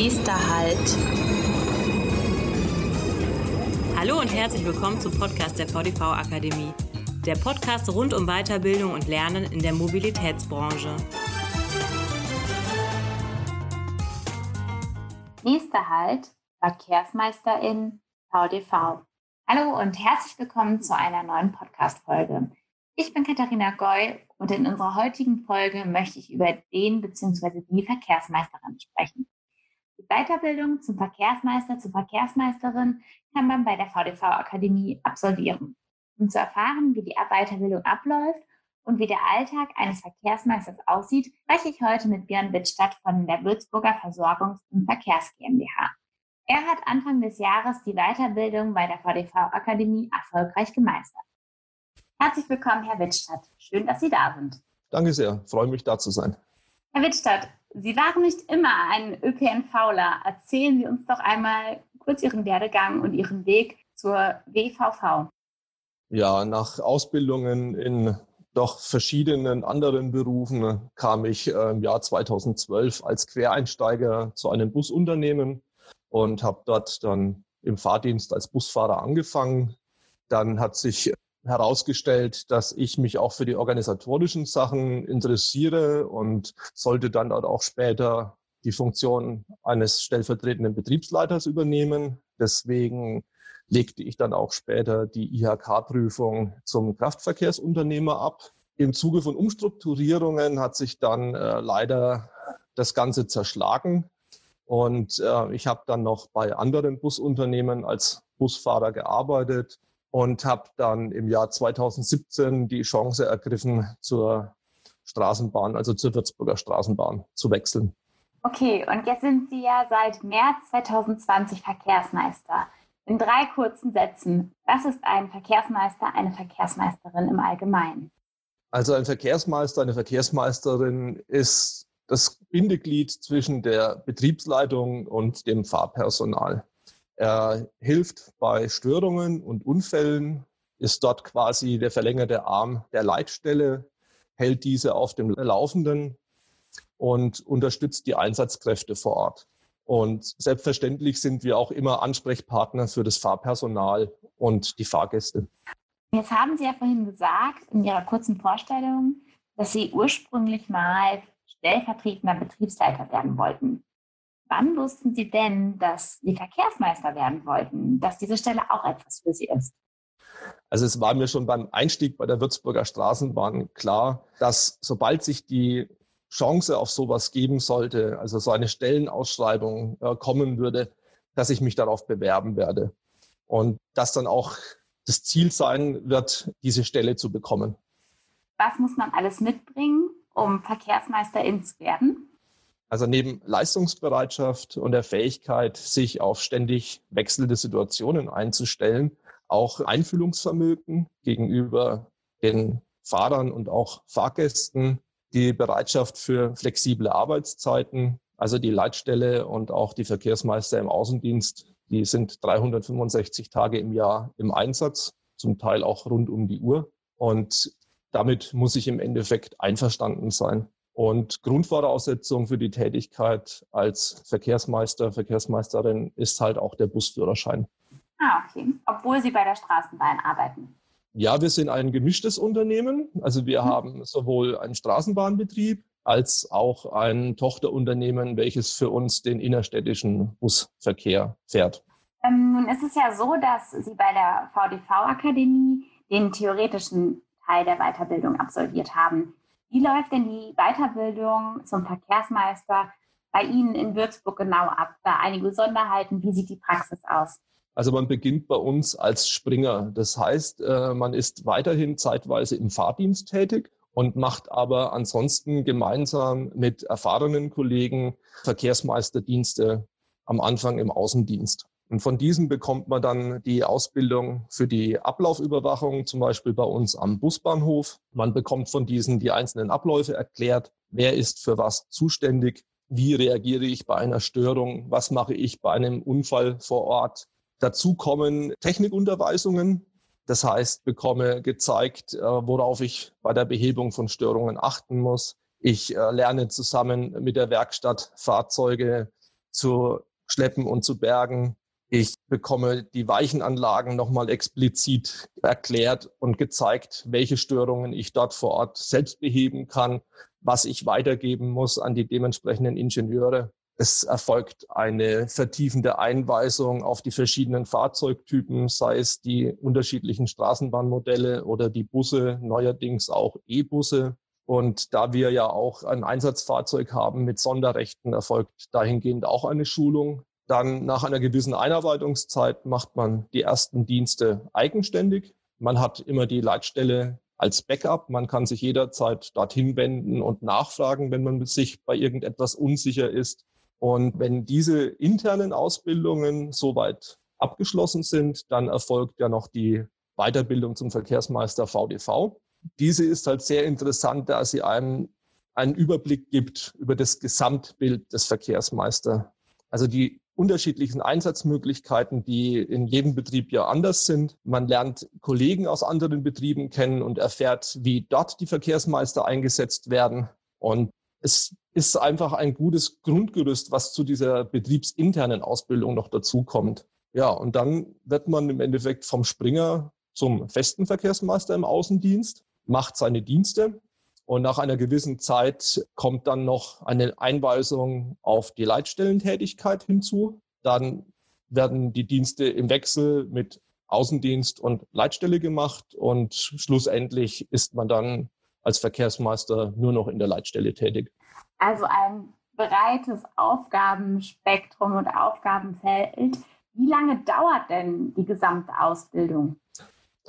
Nächster Halt. Hallo und herzlich willkommen zum Podcast der VDV Akademie. Der Podcast rund um Weiterbildung und Lernen in der Mobilitätsbranche. Nächster Halt, Verkehrsmeisterin VDV. Hallo und herzlich willkommen zu einer neuen Podcast-Folge. Ich bin Katharina Goy und in unserer heutigen Folge möchte ich über den bzw. die Verkehrsmeisterin sprechen. Weiterbildung zum Verkehrsmeister, zur Verkehrsmeisterin kann man bei der VDV Akademie absolvieren. Um zu erfahren, wie die Weiterbildung abläuft und wie der Alltag eines Verkehrsmeisters aussieht, spreche ich heute mit Björn Wittstadt von der Würzburger Versorgungs- und Verkehrs GmbH. Er hat Anfang des Jahres die Weiterbildung bei der VDV Akademie erfolgreich gemeistert. Herzlich willkommen, Herr Wittstadt. Schön, dass Sie da sind. Danke sehr. Freue mich, da zu sein. Herr Wittstadt, Sie waren nicht immer ein ÖPNVler. Erzählen Sie uns doch einmal kurz Ihren Werdegang und Ihren Weg zur WVV. Ja, nach Ausbildungen in doch verschiedenen anderen Berufen kam ich äh, im Jahr 2012 als Quereinsteiger zu einem Busunternehmen und habe dort dann im Fahrdienst als Busfahrer angefangen. Dann hat sich herausgestellt, dass ich mich auch für die organisatorischen Sachen interessiere und sollte dann auch später die Funktion eines stellvertretenden Betriebsleiters übernehmen. Deswegen legte ich dann auch später die IHK-Prüfung zum Kraftverkehrsunternehmer ab. Im Zuge von Umstrukturierungen hat sich dann äh, leider das Ganze zerschlagen. Und äh, ich habe dann noch bei anderen Busunternehmen als Busfahrer gearbeitet und habe dann im Jahr 2017 die Chance ergriffen, zur Straßenbahn, also zur Würzburger Straßenbahn zu wechseln. Okay, und jetzt sind Sie ja seit März 2020 Verkehrsmeister. In drei kurzen Sätzen, was ist ein Verkehrsmeister, eine Verkehrsmeisterin im Allgemeinen? Also ein Verkehrsmeister, eine Verkehrsmeisterin ist das Bindeglied zwischen der Betriebsleitung und dem Fahrpersonal. Er hilft bei Störungen und Unfällen, ist dort quasi der verlängerte Arm der Leitstelle, hält diese auf dem Laufenden und unterstützt die Einsatzkräfte vor Ort. Und selbstverständlich sind wir auch immer Ansprechpartner für das Fahrpersonal und die Fahrgäste. Jetzt haben Sie ja vorhin gesagt, in Ihrer kurzen Vorstellung, dass Sie ursprünglich mal stellvertretender Betriebsleiter werden wollten. Wann wussten Sie denn, dass Sie Verkehrsmeister werden wollten, dass diese Stelle auch etwas für Sie ist? Also es war mir schon beim Einstieg bei der Würzburger Straßenbahn klar, dass sobald sich die Chance auf sowas geben sollte, also so eine Stellenausschreibung äh, kommen würde, dass ich mich darauf bewerben werde. Und dass dann auch das Ziel sein wird, diese Stelle zu bekommen. Was muss man alles mitbringen, um Verkehrsmeisterin zu werden? Also neben Leistungsbereitschaft und der Fähigkeit, sich auf ständig wechselnde Situationen einzustellen, auch Einfühlungsvermögen gegenüber den Fahrern und auch Fahrgästen, die Bereitschaft für flexible Arbeitszeiten, also die Leitstelle und auch die Verkehrsmeister im Außendienst, die sind 365 Tage im Jahr im Einsatz, zum Teil auch rund um die Uhr. Und damit muss ich im Endeffekt einverstanden sein. Und Grundvoraussetzung für die Tätigkeit als Verkehrsmeister, Verkehrsmeisterin ist halt auch der Busführerschein. Ah, okay. Obwohl Sie bei der Straßenbahn arbeiten. Ja, wir sind ein gemischtes Unternehmen. Also wir mhm. haben sowohl einen Straßenbahnbetrieb als auch ein Tochterunternehmen, welches für uns den innerstädtischen Busverkehr fährt. Ähm, nun ist es ja so, dass Sie bei der VDV-Akademie den theoretischen Teil der Weiterbildung absolviert haben. Wie läuft denn die Weiterbildung zum Verkehrsmeister bei Ihnen in Würzburg genau ab? Da einige Besonderheiten. Wie sieht die Praxis aus? Also man beginnt bei uns als Springer. Das heißt, äh, man ist weiterhin zeitweise im Fahrdienst tätig und macht aber ansonsten gemeinsam mit erfahrenen Kollegen Verkehrsmeisterdienste am Anfang im Außendienst. Und von diesen bekommt man dann die Ausbildung für die Ablaufüberwachung, zum Beispiel bei uns am Busbahnhof. Man bekommt von diesen die einzelnen Abläufe erklärt. Wer ist für was zuständig? Wie reagiere ich bei einer Störung? Was mache ich bei einem Unfall vor Ort? Dazu kommen Technikunterweisungen. Das heißt, bekomme gezeigt, äh, worauf ich bei der Behebung von Störungen achten muss. Ich äh, lerne zusammen mit der Werkstatt Fahrzeuge zu schleppen und zu bergen. Ich bekomme die Weichenanlagen nochmal explizit erklärt und gezeigt, welche Störungen ich dort vor Ort selbst beheben kann, was ich weitergeben muss an die dementsprechenden Ingenieure. Es erfolgt eine vertiefende Einweisung auf die verschiedenen Fahrzeugtypen, sei es die unterschiedlichen Straßenbahnmodelle oder die Busse, neuerdings auch E-Busse. Und da wir ja auch ein Einsatzfahrzeug haben mit Sonderrechten, erfolgt dahingehend auch eine Schulung. Dann nach einer gewissen Einarbeitungszeit macht man die ersten Dienste eigenständig. Man hat immer die Leitstelle als Backup. Man kann sich jederzeit dorthin wenden und nachfragen, wenn man sich bei irgendetwas unsicher ist. Und wenn diese internen Ausbildungen soweit abgeschlossen sind, dann erfolgt ja noch die Weiterbildung zum Verkehrsmeister VDV. Diese ist halt sehr interessant, da sie einem einen Überblick gibt über das Gesamtbild des Verkehrsmeister. Also die unterschiedlichen Einsatzmöglichkeiten, die in jedem Betrieb ja anders sind. Man lernt Kollegen aus anderen Betrieben kennen und erfährt, wie dort die Verkehrsmeister eingesetzt werden. Und es ist einfach ein gutes Grundgerüst, was zu dieser betriebsinternen Ausbildung noch dazukommt. Ja, und dann wird man im Endeffekt vom Springer zum festen Verkehrsmeister im Außendienst, macht seine Dienste und nach einer gewissen Zeit kommt dann noch eine Einweisung auf die Leitstellentätigkeit hinzu. Dann werden die Dienste im Wechsel mit Außendienst und Leitstelle gemacht und schlussendlich ist man dann als Verkehrsmeister nur noch in der Leitstelle tätig. Also ein breites Aufgabenspektrum und Aufgabenfeld. Wie lange dauert denn die gesamte Ausbildung?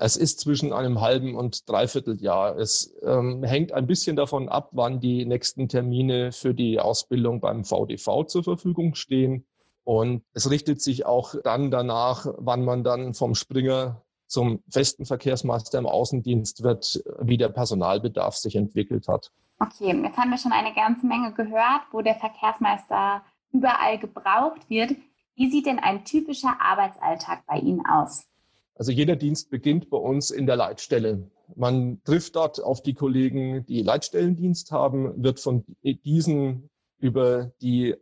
Es ist zwischen einem halben und dreiviertel Jahr. Es ähm, hängt ein bisschen davon ab, wann die nächsten Termine für die Ausbildung beim VDV zur Verfügung stehen. Und es richtet sich auch dann danach, wann man dann vom Springer zum festen Verkehrsmeister im Außendienst wird, wie der Personalbedarf sich entwickelt hat. Okay, jetzt haben wir schon eine ganze Menge gehört, wo der Verkehrsmeister überall gebraucht wird. Wie sieht denn ein typischer Arbeitsalltag bei Ihnen aus? Also jeder Dienst beginnt bei uns in der Leitstelle. Man trifft dort auf die Kollegen, die Leitstellendienst haben, wird von diesen über die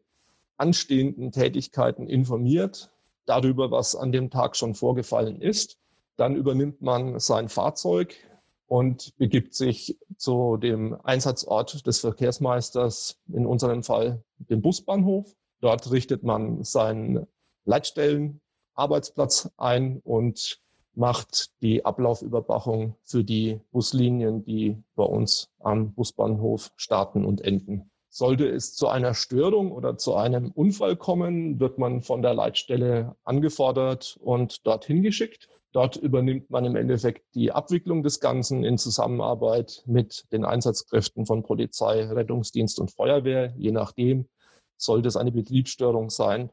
anstehenden Tätigkeiten informiert, darüber, was an dem Tag schon vorgefallen ist. Dann übernimmt man sein Fahrzeug und begibt sich zu dem Einsatzort des Verkehrsmeisters, in unserem Fall dem Busbahnhof. Dort richtet man seinen Leitstellenarbeitsplatz ein und macht die Ablaufüberwachung für die Buslinien, die bei uns am Busbahnhof starten und enden. Sollte es zu einer Störung oder zu einem Unfall kommen, wird man von der Leitstelle angefordert und dorthin geschickt. Dort übernimmt man im Endeffekt die Abwicklung des Ganzen in Zusammenarbeit mit den Einsatzkräften von Polizei, Rettungsdienst und Feuerwehr. Je nachdem, sollte es eine Betriebsstörung sein,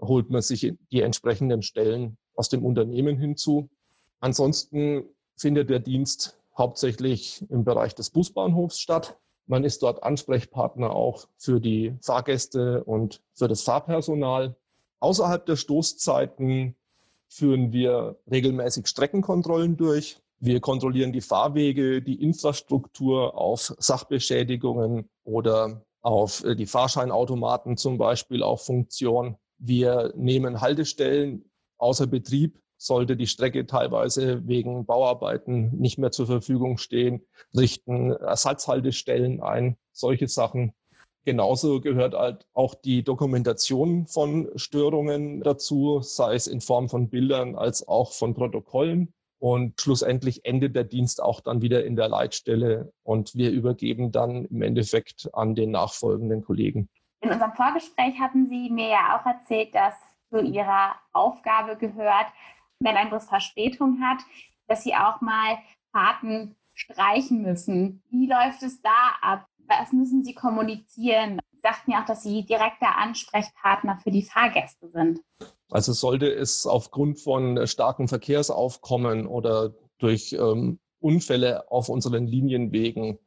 holt man sich die entsprechenden Stellen aus dem Unternehmen hinzu. Ansonsten findet der Dienst hauptsächlich im Bereich des Busbahnhofs statt. Man ist dort Ansprechpartner auch für die Fahrgäste und für das Fahrpersonal. Außerhalb der Stoßzeiten führen wir regelmäßig Streckenkontrollen durch. Wir kontrollieren die Fahrwege, die Infrastruktur auf Sachbeschädigungen oder auf äh, die Fahrscheinautomaten zum Beispiel auch Funktion. Wir nehmen Haltestellen außer Betrieb sollte die Strecke teilweise wegen Bauarbeiten nicht mehr zur Verfügung stehen, richten Ersatzhaltestellen ein, solche Sachen. Genauso gehört halt auch die Dokumentation von Störungen dazu, sei es in Form von Bildern als auch von Protokollen. Und schlussendlich endet der Dienst auch dann wieder in der Leitstelle und wir übergeben dann im Endeffekt an den nachfolgenden Kollegen. In unserem Vorgespräch hatten Sie mir ja auch erzählt, dass zu Ihrer Aufgabe gehört, wenn ein Bus Verspätung hat, dass sie auch mal Fahrten streichen müssen. Wie läuft es da ab? Was müssen Sie kommunizieren? Sie sagten ja auch, dass Sie direkter Ansprechpartner für die Fahrgäste sind. Also sollte es aufgrund von starkem Verkehrsaufkommen oder durch ähm, Unfälle auf unseren Linienwegen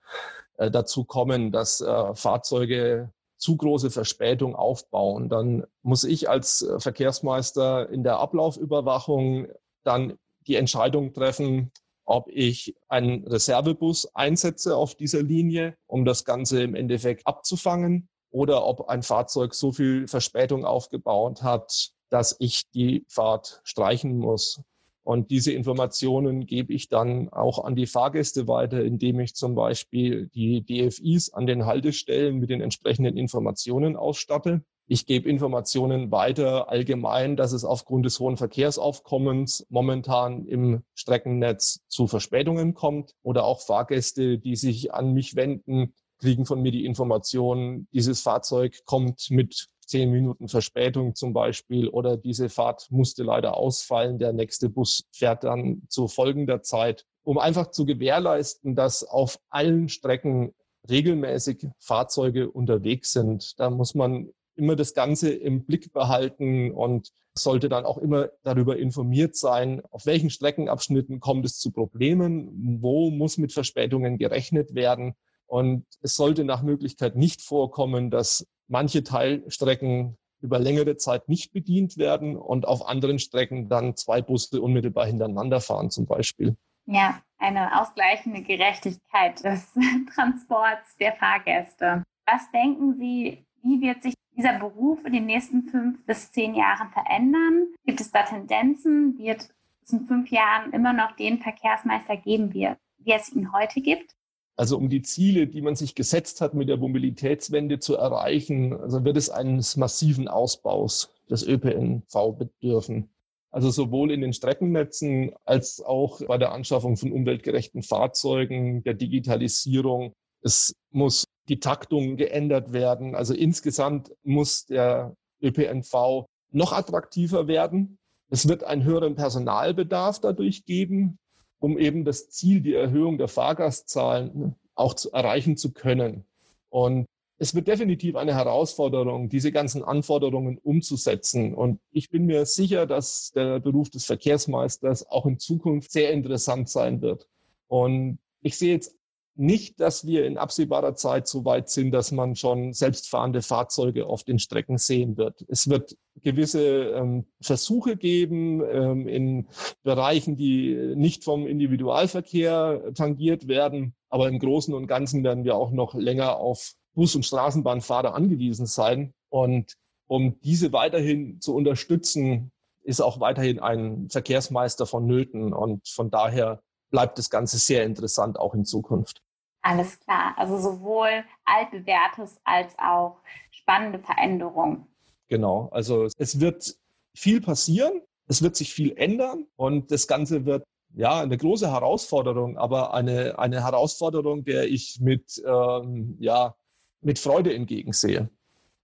äh, dazu kommen, dass äh, Fahrzeuge zu große Verspätung aufbauen, dann muss ich als äh, Verkehrsmeister in der Ablaufüberwachung dann die Entscheidung treffen, ob ich einen Reservebus einsetze auf dieser Linie, um das Ganze im Endeffekt abzufangen, oder ob ein Fahrzeug so viel Verspätung aufgebaut hat, dass ich die Fahrt streichen muss. Und diese Informationen gebe ich dann auch an die Fahrgäste weiter, indem ich zum Beispiel die DFIs an den Haltestellen mit den entsprechenden Informationen ausstatte. Ich gebe Informationen weiter allgemein, dass es aufgrund des hohen Verkehrsaufkommens momentan im Streckennetz zu Verspätungen kommt oder auch Fahrgäste, die sich an mich wenden, kriegen von mir die Information, dieses Fahrzeug kommt mit zehn Minuten Verspätung zum Beispiel oder diese Fahrt musste leider ausfallen, der nächste Bus fährt dann zu folgender Zeit, um einfach zu gewährleisten, dass auf allen Strecken regelmäßig Fahrzeuge unterwegs sind. Da muss man immer das Ganze im Blick behalten und sollte dann auch immer darüber informiert sein, auf welchen Streckenabschnitten kommt es zu Problemen, wo muss mit Verspätungen gerechnet werden. Und es sollte nach Möglichkeit nicht vorkommen, dass manche Teilstrecken über längere Zeit nicht bedient werden und auf anderen Strecken dann zwei Busse unmittelbar hintereinander fahren zum Beispiel. Ja, eine ausgleichende Gerechtigkeit des Transports der Fahrgäste. Was denken Sie, wie wird sich dieser Beruf in den nächsten fünf bis zehn Jahren verändern? Gibt es da Tendenzen? Wird es in fünf Jahren immer noch den Verkehrsmeister geben, wie, wie es ihn heute gibt? Also um die Ziele, die man sich gesetzt hat, mit der Mobilitätswende zu erreichen, also wird es eines massiven Ausbaus des ÖPNV bedürfen. Also sowohl in den Streckennetzen als auch bei der Anschaffung von umweltgerechten Fahrzeugen, der Digitalisierung. Es muss die Taktung geändert werden. Also insgesamt muss der ÖPNV noch attraktiver werden. Es wird einen höheren Personalbedarf dadurch geben, um eben das Ziel, die Erhöhung der Fahrgastzahlen auch zu erreichen zu können. Und es wird definitiv eine Herausforderung, diese ganzen Anforderungen umzusetzen. Und ich bin mir sicher, dass der Beruf des Verkehrsmeisters auch in Zukunft sehr interessant sein wird. Und ich sehe jetzt nicht, dass wir in absehbarer Zeit so weit sind, dass man schon selbstfahrende Fahrzeuge auf den Strecken sehen wird. Es wird gewisse ähm, Versuche geben ähm, in Bereichen, die nicht vom Individualverkehr tangiert werden. Aber im Großen und Ganzen werden wir auch noch länger auf Bus- und Straßenbahnfahrer angewiesen sein. Und um diese weiterhin zu unterstützen, ist auch weiterhin ein Verkehrsmeister vonnöten. Und von daher bleibt das Ganze sehr interessant auch in Zukunft. Alles klar. Also sowohl altbewährtes als auch spannende Veränderungen. Genau. Also es wird viel passieren. Es wird sich viel ändern und das Ganze wird ja eine große Herausforderung, aber eine, eine Herausforderung, der ich mit, ähm, ja, mit Freude entgegensehe.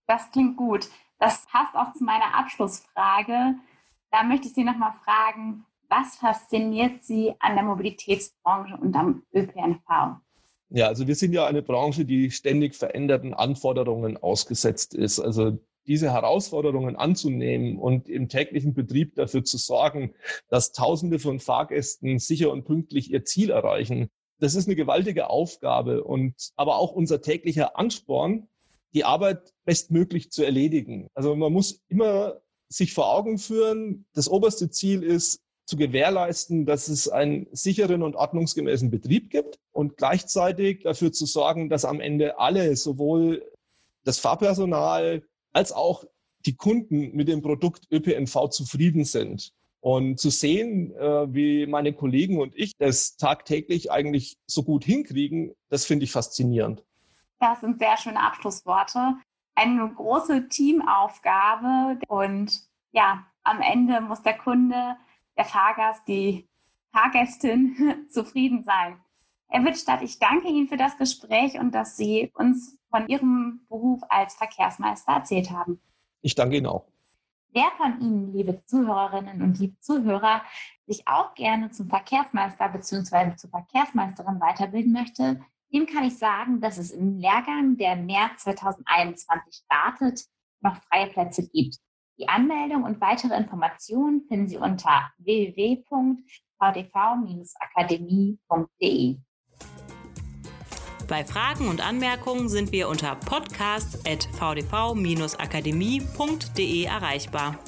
Das klingt gut. Das passt auch zu meiner Abschlussfrage. Da möchte ich Sie nochmal fragen, was fasziniert Sie an der Mobilitätsbranche und am ÖPNV? Ja, also wir sind ja eine Branche, die ständig veränderten Anforderungen ausgesetzt ist. Also diese Herausforderungen anzunehmen und im täglichen Betrieb dafür zu sorgen, dass Tausende von Fahrgästen sicher und pünktlich ihr Ziel erreichen, das ist eine gewaltige Aufgabe und aber auch unser täglicher Ansporn, die Arbeit bestmöglich zu erledigen. Also man muss immer sich vor Augen führen, das oberste Ziel ist, zu gewährleisten, dass es einen sicheren und ordnungsgemäßen Betrieb gibt und gleichzeitig dafür zu sorgen, dass am Ende alle, sowohl das Fahrpersonal als auch die Kunden mit dem Produkt ÖPNV zufrieden sind. Und zu sehen, äh, wie meine Kollegen und ich das tagtäglich eigentlich so gut hinkriegen, das finde ich faszinierend. Das sind sehr schöne Abschlussworte. Eine große Teamaufgabe und ja, am Ende muss der Kunde der Fahrgast, die Fahrgästin zufrieden sein. Herr Wittstadt, ich danke Ihnen für das Gespräch und dass Sie uns von Ihrem Beruf als Verkehrsmeister erzählt haben. Ich danke Ihnen auch. Wer von Ihnen, liebe Zuhörerinnen und liebe Zuhörer, sich auch gerne zum Verkehrsmeister bzw. zur Verkehrsmeisterin weiterbilden möchte, dem kann ich sagen, dass es im Lehrgang, der März 2021 startet, noch freie Plätze gibt. Die Anmeldung und weitere Informationen finden Sie unter www.vdv-akademie.de. Bei Fragen und Anmerkungen sind wir unter podcast.vdv-akademie.de erreichbar.